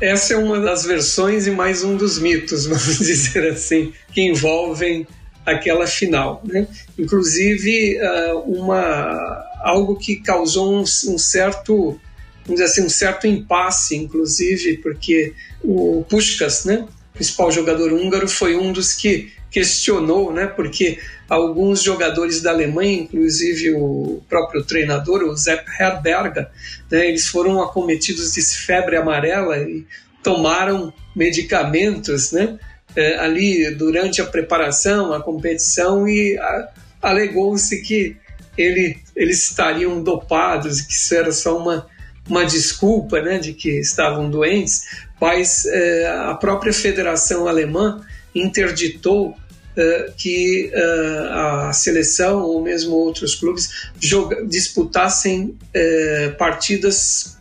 Speaker 3: Essa é uma das versões e mais um dos mitos, vamos dizer assim, que envolvem aquela final. Né? Inclusive, ah, uma, algo que causou um, um certo vamos dizer assim, um certo impasse, inclusive, porque o Puskás, né, principal jogador húngaro, foi um dos que questionou, né, porque alguns jogadores da Alemanha, inclusive o próprio treinador, o Sepp Herberger, né, eles foram acometidos de febre amarela e tomaram medicamentos, né, eh, ali durante a preparação, a competição e alegou-se que ele, eles estariam dopados, que isso era só uma uma desculpa né, de que estavam doentes, mas é, a própria Federação Alemã interditou é, que é, a seleção ou mesmo outros clubes disputassem partidas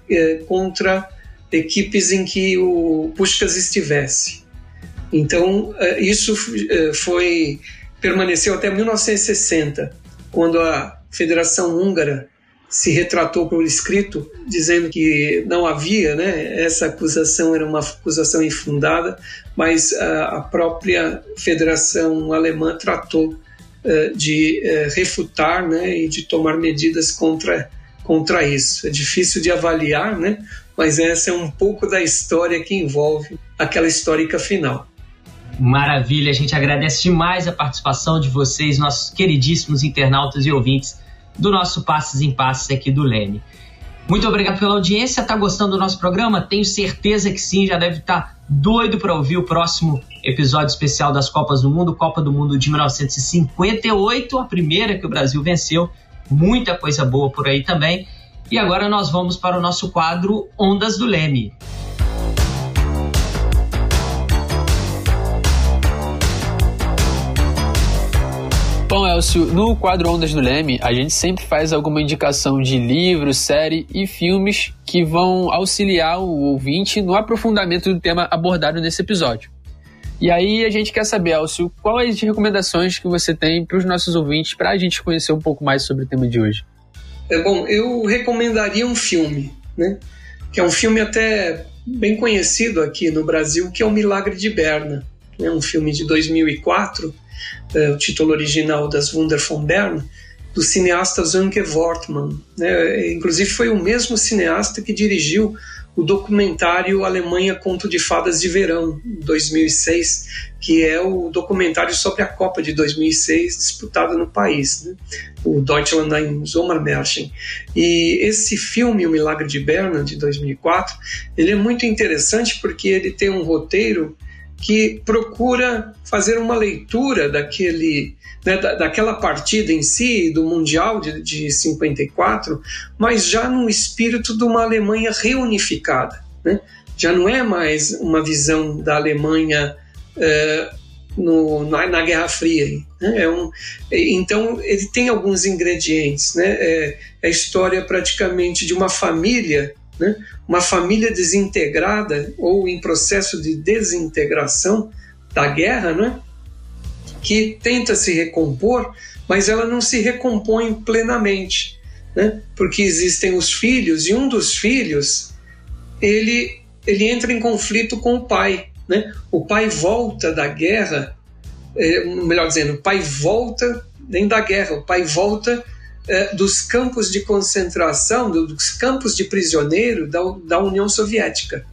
Speaker 3: contra equipes em que o Puskás estivesse. Então isso foi permaneceu até 1960, quando a Federação Húngara se retratou por escrito, dizendo que não havia, né, essa acusação era uma acusação infundada, mas a, a própria Federação Alemã tratou uh, de uh, refutar né, e de tomar medidas contra, contra isso. É difícil de avaliar, né, mas essa é um pouco da história que envolve aquela histórica final.
Speaker 1: Maravilha, a gente agradece demais a participação de vocês, nossos queridíssimos internautas e ouvintes do nosso Passes em Passes aqui do Leme. Muito obrigado pela audiência. Tá gostando do nosso programa? Tenho certeza que sim, já deve estar tá doido para ouvir o próximo episódio especial das Copas do Mundo, Copa do Mundo de 1958, a primeira que o Brasil venceu. Muita coisa boa por aí também. E agora nós vamos para o nosso quadro Ondas do Leme.
Speaker 2: Bom, Elcio, no quadro Ondas do Leme, a gente sempre faz alguma indicação de livro, série e filmes que vão auxiliar o ouvinte no aprofundamento do tema abordado nesse episódio. E aí a gente quer saber, Elcio, quais recomendações que você tem para os nossos ouvintes para a gente conhecer um pouco mais sobre o tema de hoje?
Speaker 3: É bom, eu recomendaria um filme, né? Que é um filme até bem conhecido aqui no Brasil, que é O Milagre de Berna. É um filme de 2004 é, o título original das Wunder von Bern, do cineasta Zanke Wortmann. Né? Inclusive foi o mesmo cineasta que dirigiu o documentário Alemanha Conto de Fadas de Verão, 2006, que é o documentário sobre a Copa de 2006 disputada no país, né? o Deutschland ein Sommermärchen. E esse filme, O Milagre de Berna, de 2004, ele é muito interessante porque ele tem um roteiro que procura fazer uma leitura daquele, né, da, daquela partida em si, do Mundial de, de 54, mas já no espírito de uma Alemanha reunificada. Né? Já não é mais uma visão da Alemanha é, no, na, na, Guerra Fria. Né? É um, então, ele tem alguns ingredientes. Né? É, é a história praticamente de uma família né? uma família desintegrada ou em processo de desintegração da guerra, né? que tenta se recompor, mas ela não se recompõe plenamente, né? porque existem os filhos e um dos filhos ele ele entra em conflito com o pai, né? O pai volta da guerra, é, melhor dizendo, o pai volta nem da guerra, o pai volta é, dos campos de concentração, dos campos de prisioneiro da, da União Soviética.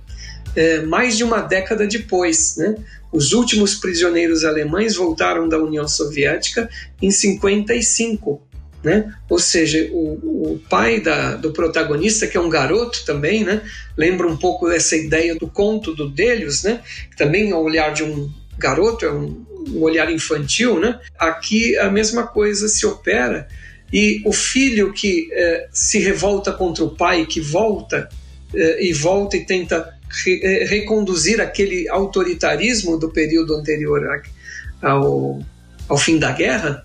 Speaker 3: É, mais de uma década depois, né? Os últimos prisioneiros alemães voltaram da União Soviética em 55, né? Ou seja, o, o pai da, do protagonista, que é um garoto também, né? Lembra um pouco dessa ideia do conto do Delius, né? Que também é o olhar de um garoto, é um, um olhar infantil, né? Aqui a mesma coisa se opera e o filho que eh, se revolta contra o pai, que volta eh, e volta e tenta re, eh, reconduzir aquele autoritarismo do período anterior ao, ao fim da guerra,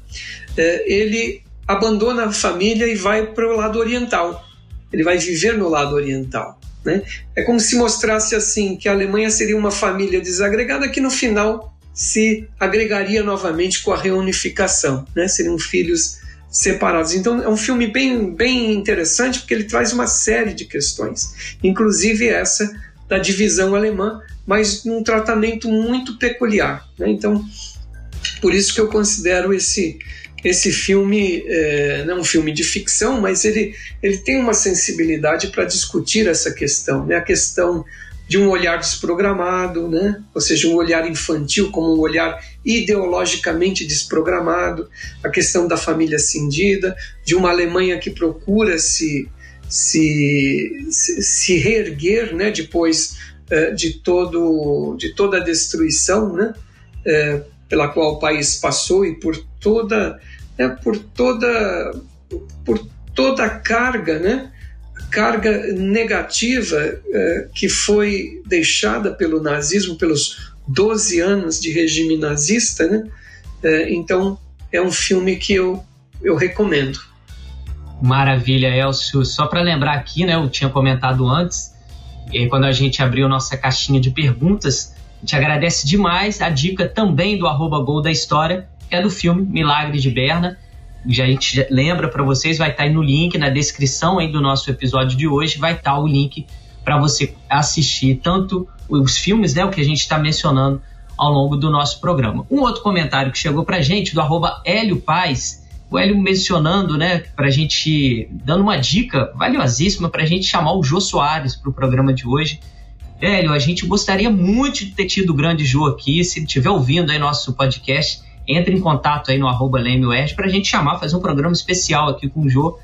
Speaker 3: ele abandona a família e vai para o lado oriental. Ele vai viver no lado oriental. Né? É como se mostrasse assim que a Alemanha seria uma família desagregada que no final se agregaria novamente com a reunificação. Né? Seriam filhos separados. Então é um filme bem, bem interessante porque ele traz uma série de questões, inclusive essa da divisão alemã, mas num tratamento muito peculiar. Né? Então, por isso que eu considero esse esse filme é, não um filme de ficção, mas ele, ele tem uma sensibilidade para discutir essa questão, né? a questão de um olhar desprogramado, né? ou seja, um olhar infantil como um olhar ideologicamente desprogramado, a questão da família cindida, de uma Alemanha que procura se, se, se reerguer né? depois uh, de, todo, de toda a destruição né? Uh, pela qual o país passou e por toda, né? por toda, por toda a carga né? Carga negativa eh, que foi deixada pelo nazismo, pelos 12 anos de regime nazista, né? Eh, então é um filme que eu, eu recomendo.
Speaker 1: Maravilha, Elcio. Só para lembrar aqui, né, eu tinha comentado antes, quando a gente abriu nossa caixinha de perguntas, a gente agradece demais a dica também do arroba Gol da História, que é do filme Milagre de Berna já a gente lembra para vocês, vai estar tá aí no link, na descrição aí do nosso episódio de hoje, vai estar tá o link para você assistir tanto os filmes, né, o que a gente está mencionando ao longo do nosso programa. Um outro comentário que chegou para gente, do arroba Hélio Paz, o Hélio mencionando, né, para gente, dando uma dica valiosíssima para a gente chamar o Jô Soares para o programa de hoje. Hélio, a gente gostaria muito de ter tido o grande Jô aqui. Se estiver ouvindo aí nosso podcast, entre em contato aí no arroba para a gente chamar, fazer um programa especial aqui com o Jô.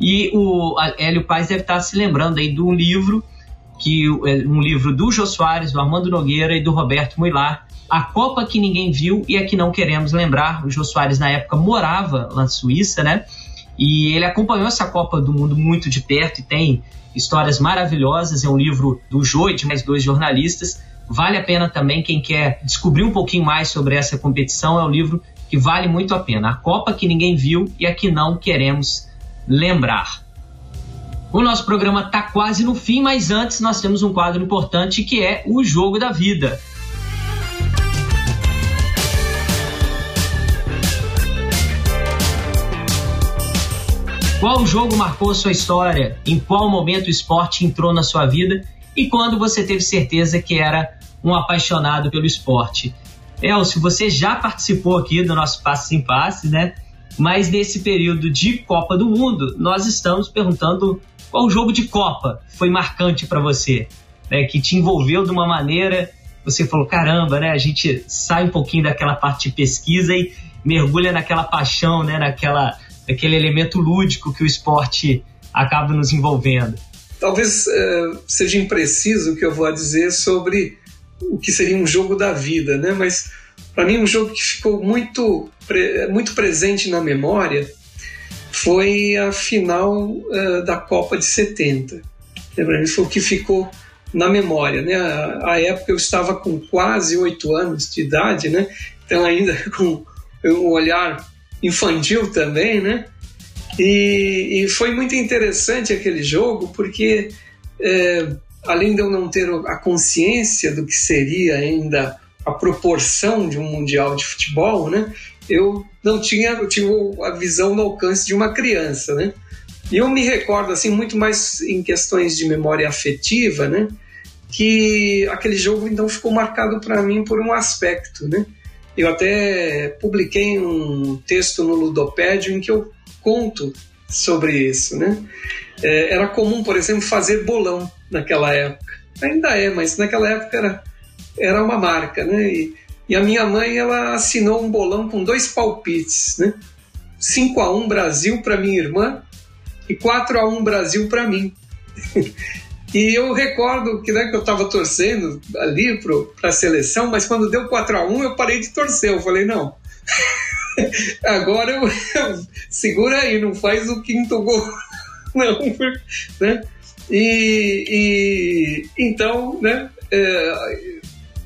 Speaker 1: E o Hélio Paz deve estar se lembrando aí do livro, que é um livro do Jô Soares, do Armando Nogueira e do Roberto Muilar, A Copa que Ninguém Viu e a que Não Queremos Lembrar. O Jô Soares, na época, morava na Suíça, né? E ele acompanhou essa Copa do Mundo muito de perto e tem histórias maravilhosas. É um livro do Jô e de mais dois jornalistas. Vale a pena também, quem quer descobrir um pouquinho mais sobre essa competição, é um livro que vale muito a pena. A Copa que ninguém viu e a que não queremos lembrar. O nosso programa está quase no fim, mas antes nós temos um quadro importante que é o Jogo da Vida. Qual jogo marcou sua história? Em qual momento o esporte entrou na sua vida? E quando você teve certeza que era um apaixonado pelo esporte? Elcio, você já participou aqui do nosso Passe em Passe, né? Mas nesse período de Copa do Mundo, nós estamos perguntando qual jogo de Copa foi marcante para você, né? Que te envolveu de uma maneira, você falou, caramba, né? A gente sai um pouquinho daquela parte de pesquisa e mergulha naquela paixão, né? Naquela aquele elemento lúdico que o esporte acaba nos envolvendo.
Speaker 3: Talvez uh, seja impreciso o que eu vou dizer sobre o que seria um jogo da vida, né? Mas para mim um jogo que ficou muito muito presente na memória foi a final uh, da Copa de 70. Para mim foi o que ficou na memória, né? A, a época eu estava com quase oito anos de idade, né? Então ainda com um olhar infantil também, né? E, e foi muito interessante aquele jogo porque é, além de eu não ter a consciência do que seria ainda a proporção de um mundial de futebol, né? Eu não tinha, eu tinha a visão no alcance de uma criança, né? E eu me recordo assim muito mais em questões de memória afetiva, né? Que aquele jogo então ficou marcado para mim por um aspecto, né? Eu até publiquei um texto no Ludopédio em que eu conto sobre isso, né? É, era comum, por exemplo, fazer bolão naquela época. Ainda é, mas naquela época era, era uma marca, né? E, e a minha mãe, ela assinou um bolão com dois palpites, né? 5 a 1 Brasil para minha irmã e 4 a 1 Brasil para mim. E eu recordo que, né, que eu estava torcendo ali para a seleção, mas quando deu 4 a 1 eu parei de torcer. Eu falei, não, agora eu, eu, segura aí, não faz o quinto gol, não, né? E, e então, né, é,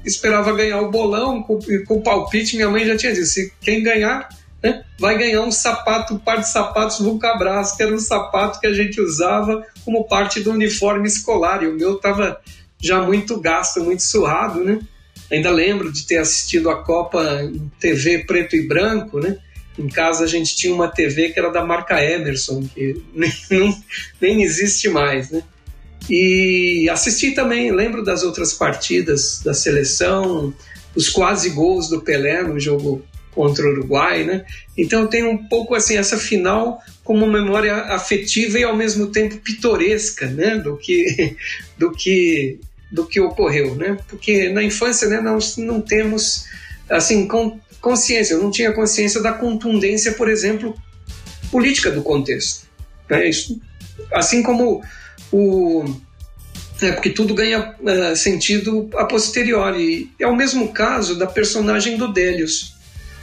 Speaker 3: esperava ganhar o bolão com, com o palpite. Minha mãe já tinha dito: quem ganhar né, vai ganhar um sapato, um par de sapatos Vulcabras, que era um sapato que a gente usava como parte do uniforme escolar. E o meu estava já muito gasto, muito surrado, né? Ainda lembro de ter assistido a Copa em TV preto e branco, né? Em casa a gente tinha uma TV que era da marca Emerson, que nem, não, nem existe mais, né? E assisti também, lembro das outras partidas da seleção, os quase gols do Pelé no jogo contra o Uruguai, né? Então tem um pouco assim essa final como memória afetiva e ao mesmo tempo pitoresca, né? Do que do que do que ocorreu, né? Porque na infância, né, nós não temos assim com, consciência. Eu não tinha consciência da contundência, por exemplo, política do contexto. Né? Isso, assim como o é, porque tudo ganha uh, sentido a posteriori. É o mesmo caso da personagem do Délios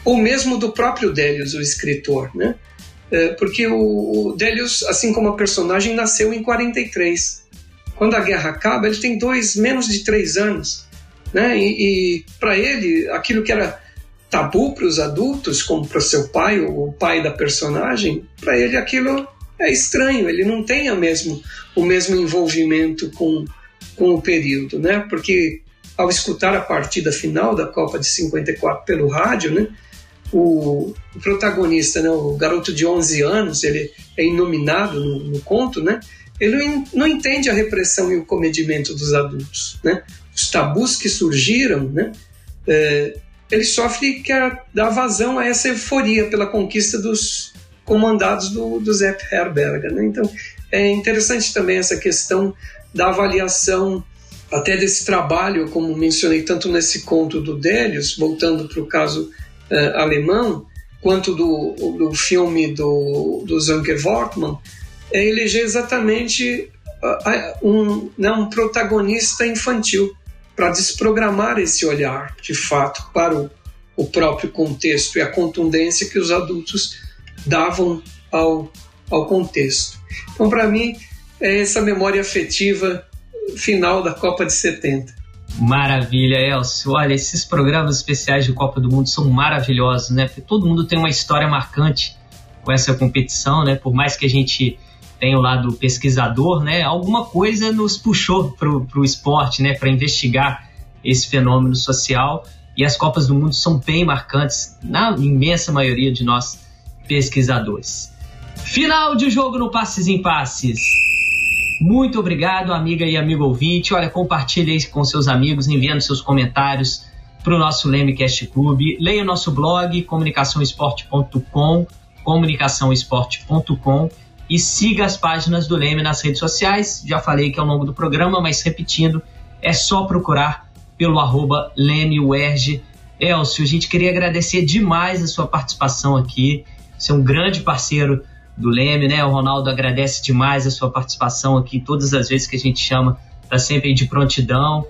Speaker 3: ou mesmo do próprio Délios, o escritor, né? É, porque o, o Délios, assim como a personagem, nasceu em 43. Quando a guerra acaba, ele tem dois, menos de três anos, né? E, e para ele, aquilo que era tabu para os adultos, como para o seu pai ou o pai da personagem, para ele aquilo é estranho. Ele não tem a mesmo, o mesmo envolvimento com, com o período, né? Porque ao escutar a partida final da Copa de 54 pelo rádio, né? o, protagonista, né, o garoto de 11 anos, ele é inominado no, no conto, né? Ele não entende a repressão e o comedimento dos adultos, né? Os tabus que surgiram, né? é, ele sofre quer dar vazão a essa euforia pela conquista dos comandados do, do Zé Herberger. Né? Então, é interessante também essa questão da avaliação até desse trabalho, como mencionei tanto nesse conto do Délios, voltando para o caso uh, alemão, quanto do, do filme do, do Zanker Wortmann, é eleger exatamente uh, um, né, um protagonista infantil para desprogramar esse olhar, de fato, para o, o próprio contexto e a contundência que os adultos davam ao, ao contexto. Então, para mim, é essa memória afetiva final da Copa de 70.
Speaker 1: Maravilha, Elcio. Olha, esses programas especiais de Copa do Mundo são maravilhosos, né? Porque todo mundo tem uma história marcante com essa competição, né? Por mais que a gente tenha o lado pesquisador, né? Alguma coisa nos puxou para o esporte, né? Para investigar esse fenômeno social. E as Copas do Mundo são bem marcantes na imensa maioria de nós pesquisadores. Final de jogo no Passes em Passes. Muito obrigado, amiga e amigo ouvinte. Olha, compartilhe com seus amigos, enviando seus comentários para o nosso Lemecast Clube. Leia o nosso blog, comunicaçãoesporte.com, comunicaçãoesporte.com e siga as páginas do Leme nas redes sociais. Já falei que ao longo do programa, mas repetindo, é só procurar pelo arroba LemeUerge. Elcio, a gente queria agradecer demais a sua participação aqui. Você é um grande parceiro do Leme, né? O Ronaldo agradece demais a sua participação aqui, todas as vezes que a gente chama, tá sempre de prontidão.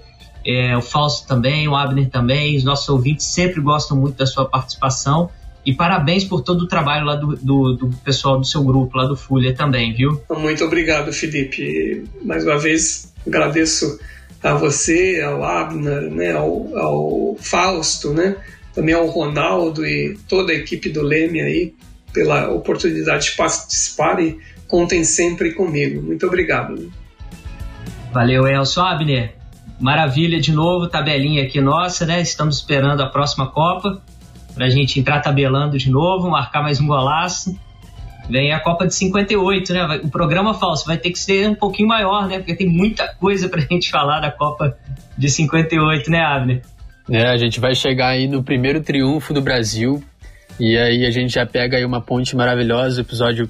Speaker 1: É, o Fausto também, o Abner também, os nossos ouvintes sempre gostam muito da sua participação. E parabéns por todo o trabalho lá do, do, do pessoal do seu grupo, lá do Folha também, viu?
Speaker 3: Muito obrigado, Felipe. Mais uma vez, agradeço a você, ao Abner, né, ao, ao Fausto, né, também ao Ronaldo e toda a equipe do Leme aí pela oportunidade de participar e contem sempre comigo. Muito obrigado.
Speaker 1: Valeu, Elson Abner. Maravilha de novo, tabelinha aqui nossa, né? Estamos esperando a próxima Copa para a gente entrar tabelando de novo, marcar mais um golaço. Vem a Copa de 58, né? O programa falso vai ter que ser um pouquinho maior, né? Porque tem muita coisa para a gente falar da Copa de 58, né, Abner?
Speaker 2: É, a gente vai chegar aí no primeiro triunfo do Brasil e aí a gente já pega aí uma ponte maravilhosa, episódio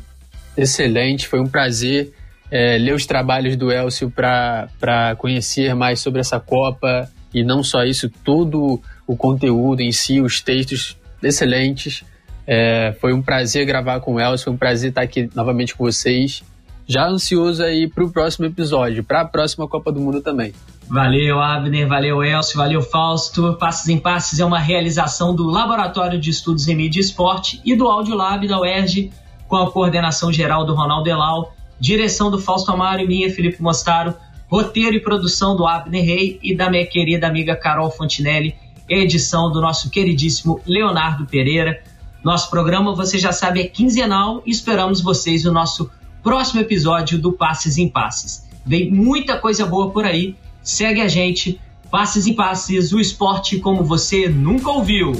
Speaker 2: excelente. Foi um prazer é, ler os trabalhos do Elcio para conhecer mais sobre essa Copa. E não só isso, todo o conteúdo em si, os textos excelentes. É, foi um prazer gravar com Elcio, foi um prazer estar aqui novamente com vocês. Já ansioso aí para o próximo episódio, para a próxima Copa do Mundo também.
Speaker 1: Valeu, Abner, valeu, Elcio, valeu, Fausto. Passes em Passes é uma realização do Laboratório de Estudos em Mídia e Esporte e do Audiolab da UERJ, com a coordenação geral do Ronaldo Elal, direção do Fausto Amaro e minha, Felipe Mostaro, roteiro e produção do Abner Rey e da minha querida amiga Carol Fontinelli, edição do nosso queridíssimo Leonardo Pereira. Nosso programa, você já sabe, é quinzenal e esperamos vocês no nosso próximo episódio do Passes em Passes. Vem muita coisa boa por aí Segue a gente, Passes e Passes, o esporte como você nunca ouviu.